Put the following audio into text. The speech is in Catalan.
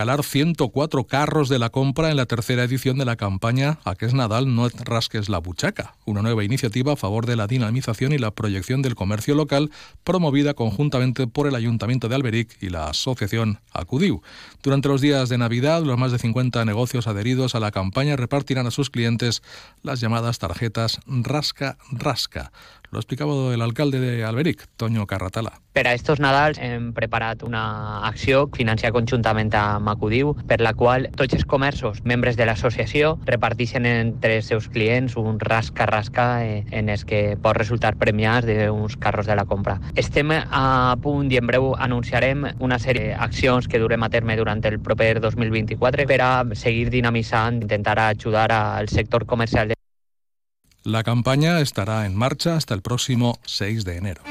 regalar 104 carros de la compra en la tercera edición de la campaña A que es Nadal, no rasques la buchaca, una nueva iniciativa a favor de la dinamización y la proyección del comercio local promovida conjuntamente por el Ayuntamiento de Alberic y la Asociación Acudiu. Durante los días de Navidad, los más de 50 negocios adheridos a la campaña repartirán a sus clientes las llamadas tarjetas Rasca Rasca. Lo ha explicado el alcalde de Alberic, Toño Carratala. Per a estos Nadals hem preparat una acció financiada conjuntament amb Acudiu, per la qual tots els comerços, membres de l'associació, reparteixen entre els seus clients un rasca-rasca eh, en els que pot resultar premiats d'uns carros de la compra. Estem a punt i en breu anunciarem una sèrie d'accions que durem a terme durant el proper 2024 per a seguir dinamitzant, intentar ajudar al sector comercial. La campaña estará en marcha hasta el próximo 6 de enero.